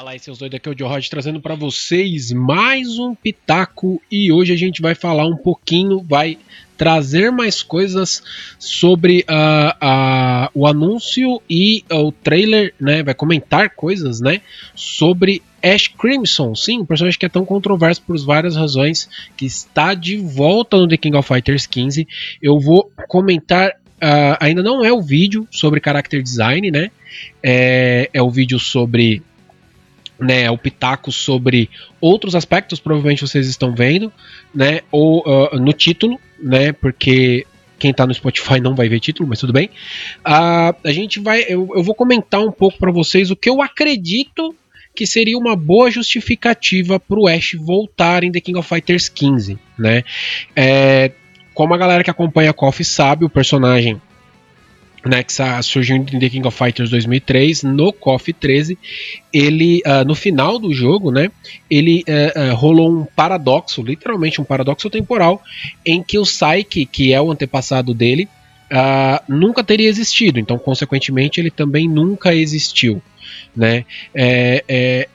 Fala aí, seus doidos, aqui é o Joe Rod trazendo para vocês mais um Pitaco e hoje a gente vai falar um pouquinho, vai trazer mais coisas sobre uh, uh, o anúncio e uh, o trailer, né? Vai comentar coisas, né? Sobre Ash Crimson, sim, um personagem que é tão controverso por várias razões, que está de volta no The King of Fighters 15. Eu vou comentar Uh, ainda não é o vídeo sobre character design, né? É, é o vídeo sobre né, o pitaco sobre outros aspectos, provavelmente vocês estão vendo, né, ou uh, no título, né, porque quem está no Spotify não vai ver título, mas tudo bem. Uh, a gente vai, eu, eu vou comentar um pouco para vocês o que eu acredito que seria uma boa justificativa para o Ash voltar em The King of Fighters 15, né? É, como a galera que acompanha a KOF sabe, o personagem né, que surgiu em The King of Fighters 2003, no KOF 13, ele, uh, no final do jogo, né, ele uh, uh, rolou um paradoxo, literalmente um paradoxo temporal, em que o Psyche, que é o antepassado dele, nunca teria existido, então, consequentemente, ele também nunca existiu, né, é, é,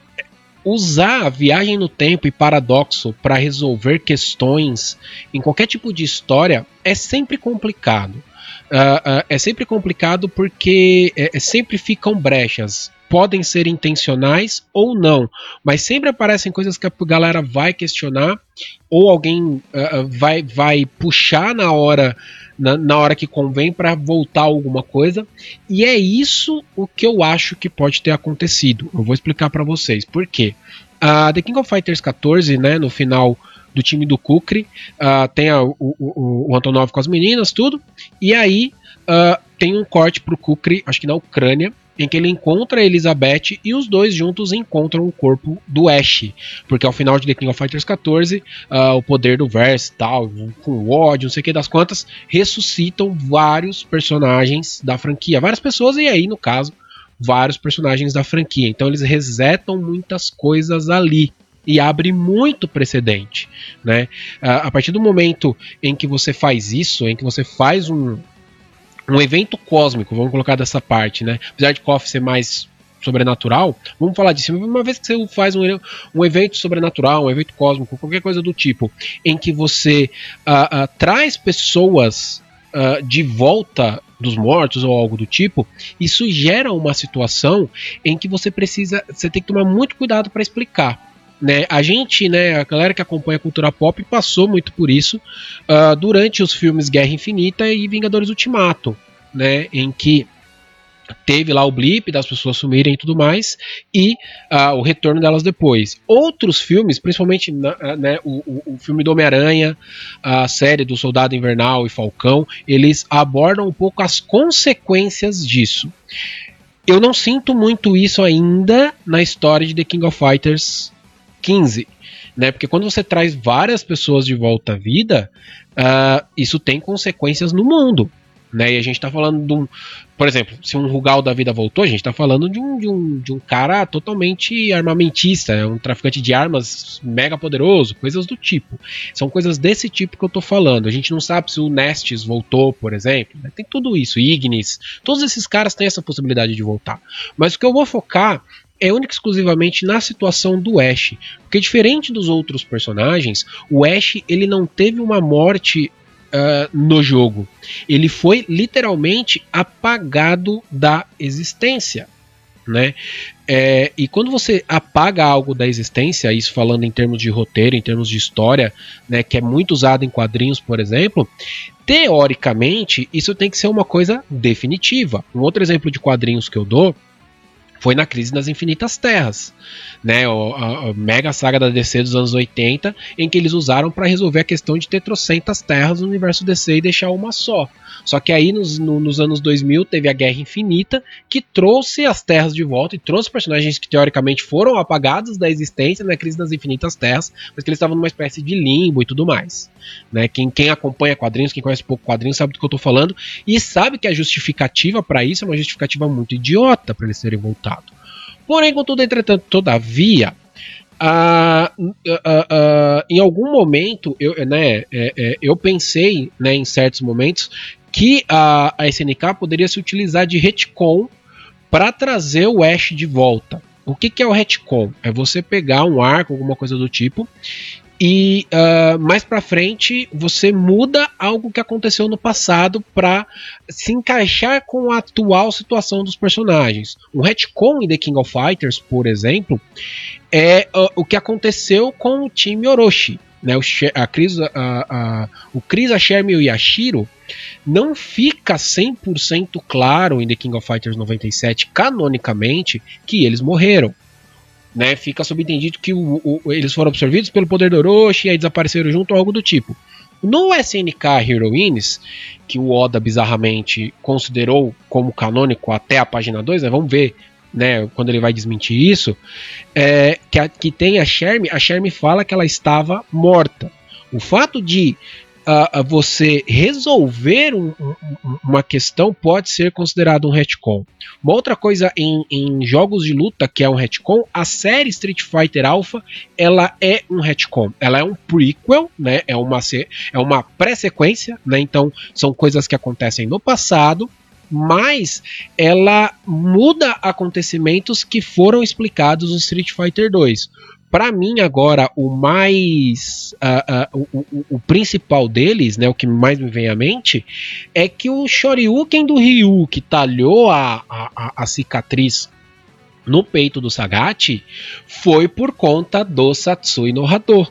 usar a viagem no tempo e paradoxo para resolver questões em qualquer tipo de história é sempre complicado. Uh, é sempre complicado porque é, é, sempre ficam brechas. Podem ser intencionais ou não, mas sempre aparecem coisas que a galera vai questionar ou alguém uh, vai, vai puxar na hora na, na hora que convém para voltar alguma coisa. E é isso o que eu acho que pode ter acontecido. Eu vou explicar para vocês por quê. A The King of Fighters 14, né, no final do time do Kukri. Uh, tem a, o, o, o, Antonov com as meninas, tudo. E aí uh, tem um corte pro Kukri, acho que na Ucrânia, em que ele encontra a Elizabeth e os dois juntos encontram o corpo do Ash. Porque ao final de The King of Fighters 14, uh, ah, o poder do Verse tal, com o ódio, não sei o que das quantas, ressuscitam vários personagens da franquia. Várias pessoas, e aí, no caso, vários personagens da franquia. Então eles resetam muitas coisas ali e abre muito precedente, né? A partir do momento em que você faz isso, em que você faz um, um evento cósmico, vamos colocar dessa parte, né? Apesar de KOF ser mais sobrenatural, vamos falar disso. Uma vez que você faz um, um evento sobrenatural, um evento cósmico, qualquer coisa do tipo, em que você uh, uh, traz pessoas uh, de volta dos mortos ou algo do tipo, isso gera uma situação em que você precisa, você tem que tomar muito cuidado para explicar né? A gente, né, a galera que acompanha a cultura pop passou muito por isso uh, durante os filmes Guerra Infinita e Vingadores Ultimato, né, em que teve lá o blip das pessoas sumirem e tudo mais e uh, o retorno delas depois. Outros filmes, principalmente uh, né, o, o, o, filme do Homem-Aranha, a série do Soldado Invernal e Falcão, eles abordam um pouco as consequências disso. Eu não sinto muito isso ainda na história de The King of Fighters 15, né? Porque quando você traz várias pessoas de volta à vida, uh, isso tem consequências no mundo. Né? E a gente tá falando de um. Por exemplo, se um Rugal da vida voltou, a gente tá falando de um, de um, de um cara totalmente armamentista, é um traficante de armas mega poderoso, coisas do tipo. São coisas desse tipo que eu tô falando. A gente não sabe se o Nestes voltou, por exemplo. Né? Tem tudo isso, Ignis. Todos esses caras têm essa possibilidade de voltar. Mas o que eu vou focar é única e exclusivamente na situação do Ash, porque diferente dos outros personagens, o Ash ele não teve uma morte uh, no jogo, ele foi literalmente apagado da existência. Né? É, e quando você apaga algo da existência, isso falando em termos de roteiro, em termos de história, né, que é muito usado em quadrinhos, por exemplo, teoricamente isso tem que ser uma coisa definitiva. Um outro exemplo de quadrinhos que eu dou foi na crise das infinitas terras, né? A, a, mega saga da DC dos anos 80, em que eles usaram para resolver a questão de ter trocentas terras no universo DC e deixar uma só. Só que aí nos, no, nos anos 2000 teve a Guerra Infinita, que trouxe as terras de volta e trouxe personagens que teoricamente foram apagados da existência na crise das infinitas terras, mas que eles estavam numa espécie de limbo e tudo mais. Né? Quem, quem acompanha quadrinhos, quem conhece pouco quadrinhos, sabe do que eu estou falando e sabe que a justificativa para isso é uma justificativa muito idiota para eles terem voltado. Porém, contudo, entretanto, todavia, uh, uh, uh, em algum momento eu, né, é, é, eu pensei né, em certos momentos que a, a SNK poderia se utilizar de retcon para trazer o Ash de volta. O que, que é o retcon? É você pegar um arco, alguma coisa do tipo, e uh, mais para frente você muda algo que aconteceu no passado para se encaixar com a atual situação dos personagens. Um retcon em The King of Fighters, por exemplo, é uh, o que aconteceu com o time Orochi. Né, o, a Chris, a, a, o Chris, a Sherm e o Yashiro não fica 100% claro em The King of Fighters 97, canonicamente, que eles morreram né? Fica subentendido que o, o, eles foram absorvidos pelo poder do Orochi e aí desapareceram junto ou algo do tipo. No SNK Heroines, que o Oda bizarramente considerou como canônico até a página 2, né? Vamos ver né, quando ele vai desmentir isso, é, que, a, que tem a Sherm, a Sherm fala que ela estava morta. O fato de uh, você resolver um, um, uma questão pode ser considerado um retcon. Uma outra coisa em, em, jogos de luta que é um retcon, a série Street Fighter Alpha, ela é um retcon. Ela é um prequel, né? É uma, é uma pré-sequência, né? Então são coisas que acontecem no passado mas ela muda acontecimentos que foram explicados no Street Fighter 2. Para mim, agora, o mais. Uh, uh, o, o, o, principal deles, né, o que mais me vem à mente, é que o Shoryuken do Ryu, que talhou a, a, a cicatriz no peito do Sagat, foi por conta do Satsui no Hado.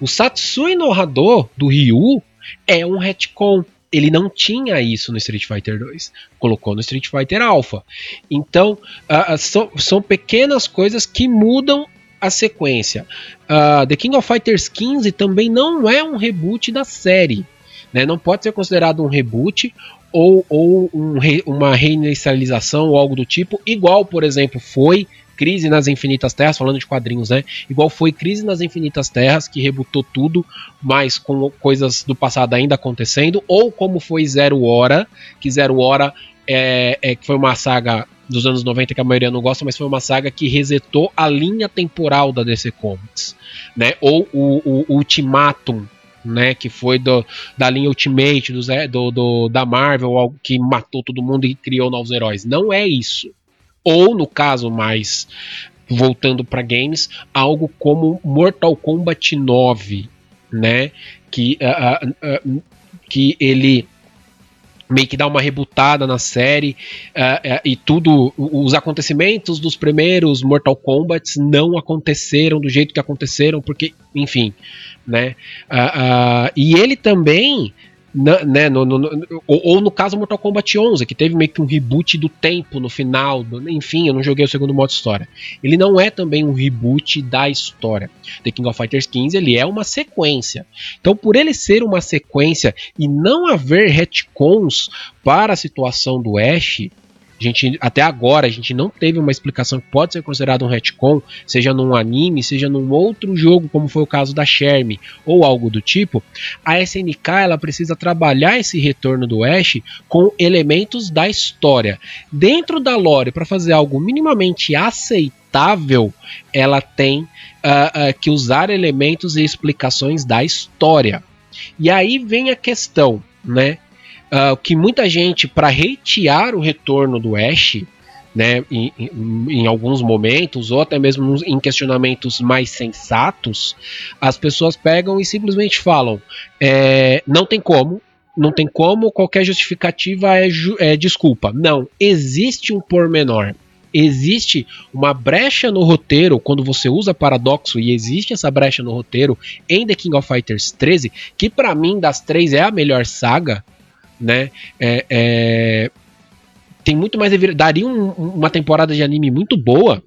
O Satsui no Hado do Ryu é um retcon ele não tinha isso no Street Fighter 2. Colocou no Street Fighter Alpha. Então, uh, são, são pequenas coisas que mudam a sequência. Uh, The King of Fighters 15 também não é um reboot da série. Né? Não pode ser considerado um reboot ou, ou um re, uma reinicialização ou algo do tipo, igual, por exemplo, foi Crise nas Infinitas Terras, falando de quadrinhos, né? Igual foi Crise nas Infinitas Terras, que rebutou tudo, mas com coisas do passado ainda acontecendo, ou como foi Zero Hora, que Zero Hora é, é, foi uma saga dos anos 90 que a maioria não gosta, mas foi uma saga que resetou a linha temporal da DC Comics, né? Ou o, o, Ultimatum, né? Que foi do, da linha Ultimate do, do, do, da Marvel, algo que matou todo mundo e criou novos heróis. Não é isso. Ou no caso mais voltando para games, algo como Mortal Kombat 9, né? Que, uh, uh, uh, que ele meio que dá uma rebutada na série uh, uh, e tudo os acontecimentos dos primeiros Mortal Kombat não aconteceram do jeito que aconteceram porque enfim né? Uh, e ele também na, né, no, no, no, ou, no caso Mortal Kombat 11, que teve meio que um reboot do tempo no final, enfim, eu não joguei o segundo modo história. Ele não é também um reboot da história. The King of Fighters 15 ele é uma sequência. Então, por ele ser uma sequência e não haver retcons para a situação do Ash, a gente, até agora a gente não teve uma explicação que pode ser considerado um retcon, seja num anime, seja num outro jogo, como foi o caso da Sherm ou algo do tipo. A SNK ela precisa trabalhar esse retorno do Ash com elementos da história. Dentro da lore, para fazer algo minimamente aceitável, ela tem uh, uh, que usar elementos e explicações da história. E aí vem a questão, né? Uh, que muita gente, para hatear o retorno do Ash, né, em, em, em, alguns momentos, ou até mesmo em questionamentos mais sensatos, as pessoas pegam e simplesmente falam: é, não tem como, não tem como, qualquer justificativa é, ju é desculpa. Não, existe um pormenor. Existe uma brecha no roteiro quando você usa paradoxo, e existe essa brecha no roteiro em The King of Fighters 13, que para mim das três é a melhor saga né? É, é, tem muito mais daria um, uma temporada de anime muito boa.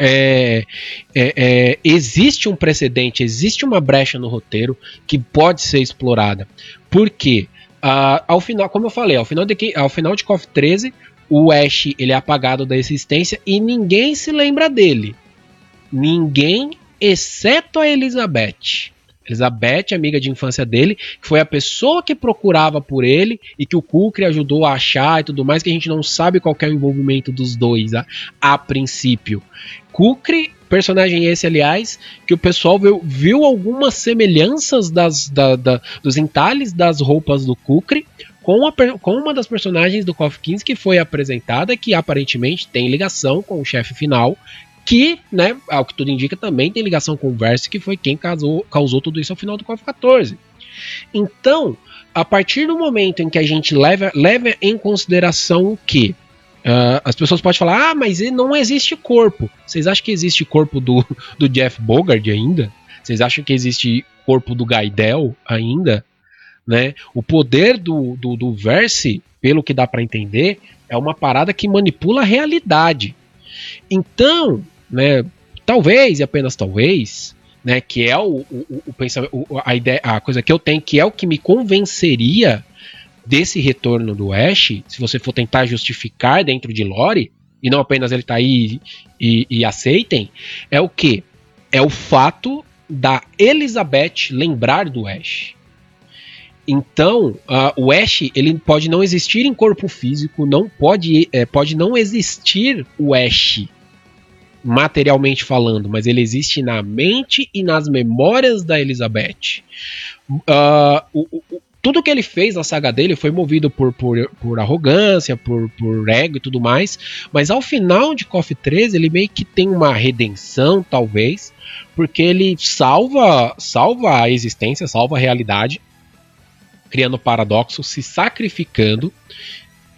É, é, é, existe um precedente, existe uma brecha no roteiro que pode ser explorada. Porque uh, ao final, como eu falei, ao final de ao final de KOF 13, o Ash ele é apagado da existência e ninguém se lembra dele. Ninguém, exceto a Elizabeth. Elizabeth, amiga de infância dele, que foi a pessoa que procurava por ele e que o Kukri ajudou a achar e tudo mais, que a gente não sabe qual é o envolvimento dos dois a, a princípio. Kukri, personagem esse, aliás, que o pessoal viu, viu algumas semelhanças das, da, da, dos entalhes das roupas do Kukri com, a, com, uma das personagens do KOF 15 que foi apresentada, que aparentemente tem ligação com o chefe final, que, né, ao que tudo indica, também tem ligação com o Verse, que foi quem causou, causou tudo isso ao final do KOF 14. Então, a partir do momento em que a gente leva, leva em consideração o que? Uh, as pessoas podem falar, ah, mas não existe corpo. Vocês acham que existe corpo do, do Jeff Bogard ainda? Vocês acham que existe corpo do Gaidel ainda? Né? O poder do, do, do Verse, pelo que dá para entender, é uma parada que manipula a realidade. Então, né, talvez e apenas talvez, né, que é o, o, o pensamento, a ideia, a coisa que eu tenho, que é o que me convenceria desse retorno do Ash, se você for tentar justificar dentro de lore, e não apenas ele tá aí e, e aceitem, é o que? É o fato da Elizabeth lembrar do Ash. Então, uh, o Ash ele pode não existir em corpo físico, não pode, é, pode não existir o Ash materialmente falando, mas ele existe na mente e nas memórias da Elizabeth. Uh, o, o, tudo que ele fez na saga dele foi movido por, por, por arrogância, por, por ego e tudo mais, mas ao final de KOF 13 ele meio que tem uma redenção, talvez, porque ele salva, salva a existência, salva a realidade, criando paradoxo, se sacrificando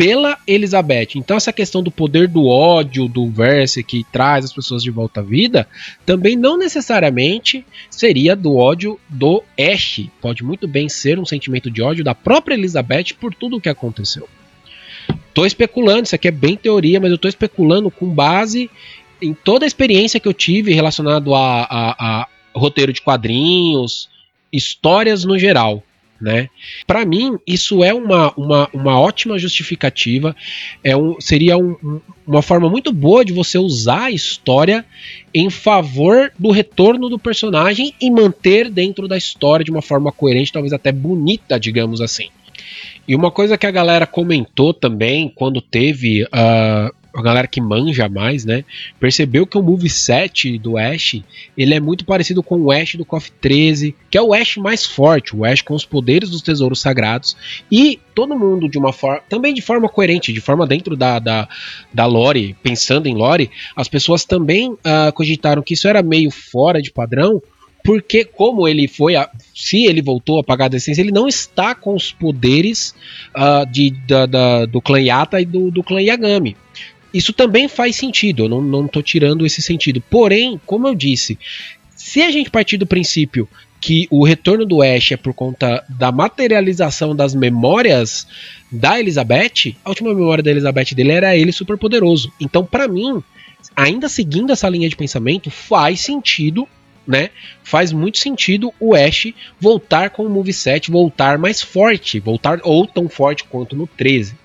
pela Elizabeth. Então essa questão do poder do ódio do Verse que traz as pessoas de volta à vida, também não necessariamente seria do ódio do Ash. Pode muito bem ser um sentimento de ódio da própria Elizabeth por tudo o que aconteceu. Tô especulando, isso aqui é bem teoria, mas eu tô especulando com base em toda a experiência que eu tive relacionado a, a, a roteiro de quadrinhos, histórias no geral né? Para mim, isso é uma, uma, uma ótima justificativa, é um, seria um, uma forma muito boa de você usar a história em favor do retorno do personagem e manter dentro da história de uma forma coerente, talvez até bonita, digamos assim. E uma coisa que a galera comentou também quando teve uh, a galera que manja mais, né, percebeu que o moveset do Ash, ele é muito parecido com o Ash do KOF 13, que é o Ash mais forte, o Ash com os poderes dos tesouros sagrados, e todo mundo de uma forma, também de forma coerente, de forma dentro da, da, da lore, pensando em lore, as pessoas também uh, cogitaram que isso era meio fora de padrão, porque como ele foi, a, se ele voltou a pagar a decência, ele não está com os poderes uh, de, da, da, do clã Yata e do, do clã Yagami. Isso também faz sentido, eu não, tô tirando esse sentido. Porém, como eu disse, se a gente partir do princípio que o retorno do Ash é por conta da materialização das memórias da Elizabeth, a última memória da Elizabeth dele era ele super poderoso. Então, para mim, ainda seguindo essa linha de pensamento, faz sentido, né? Faz muito sentido o Ash voltar com o moveset, voltar mais forte, voltar ou tão forte quanto no 13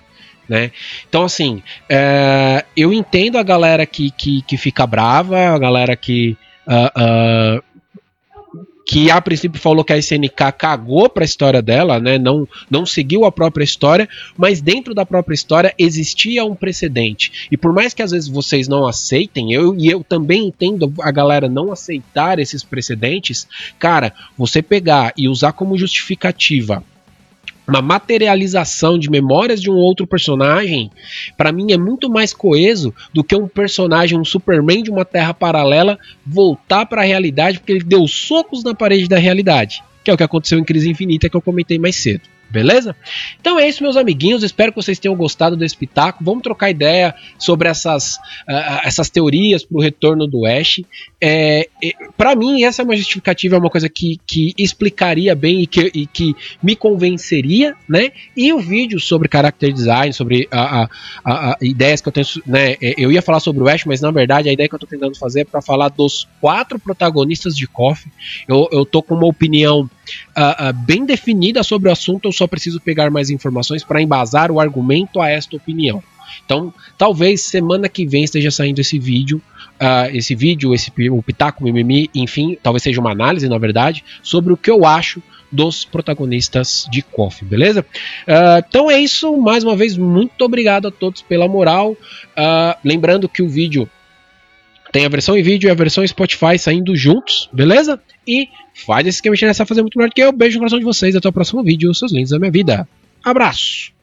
né? Então, assim, é, eu entendo a galera que, que, que, fica brava, a galera que. Uh, uh, que a princípio falou que a SNK cagou para a história dela, né? Não, não seguiu a própria história, mas dentro da própria história existia um precedente. E por mais que às vezes vocês não aceitem, eu e eu também entendo a galera não aceitar esses precedentes, cara, você pegar e usar como justificativa uma materialização de memórias de um outro personagem, para mim é muito mais coeso do que um personagem, um Superman de uma terra paralela, voltar para a realidade porque ele deu socos na parede da realidade, que é o que aconteceu em Crise Infinita que eu comentei mais cedo. Beleza? Então é isso, meus amiguinhos. Espero que vocês tenham gostado desse pitaco. Vamos trocar ideia sobre essas, uh, essas teorias para o retorno do Ash. É, é, para mim, essa é uma justificativa, é uma coisa que, que explicaria bem e que, e que me convenceria, né? E o vídeo sobre character design, sobre a, a, a, ideias que eu tenho. Né? É, eu ia falar sobre o Ash, mas na verdade a ideia que eu estou tentando fazer é para falar dos quatro protagonistas de KOF. Eu, eu tô com uma opinião uh, uh, bem definida sobre o assunto, eu só preciso pegar mais informações para embasar o argumento a esta opinião. Então, talvez semana que vem esteja saindo esse vídeo, uh, esse vídeo, esse o Pitaco Mimimi, enfim, talvez seja uma análise, na verdade, sobre o que eu acho dos protagonistas de KOF, beleza? Uh, então é isso, mais uma vez, muito obrigado a todos pela moral. Uh, lembrando que o vídeo tem a versão em vídeo e a versão Spotify saindo juntos, beleza? E faz esse esquema de fazer muito melhor do que eu. Beijo no coração de vocês. Até o próximo vídeo. Seus lindos da minha vida. Abraço!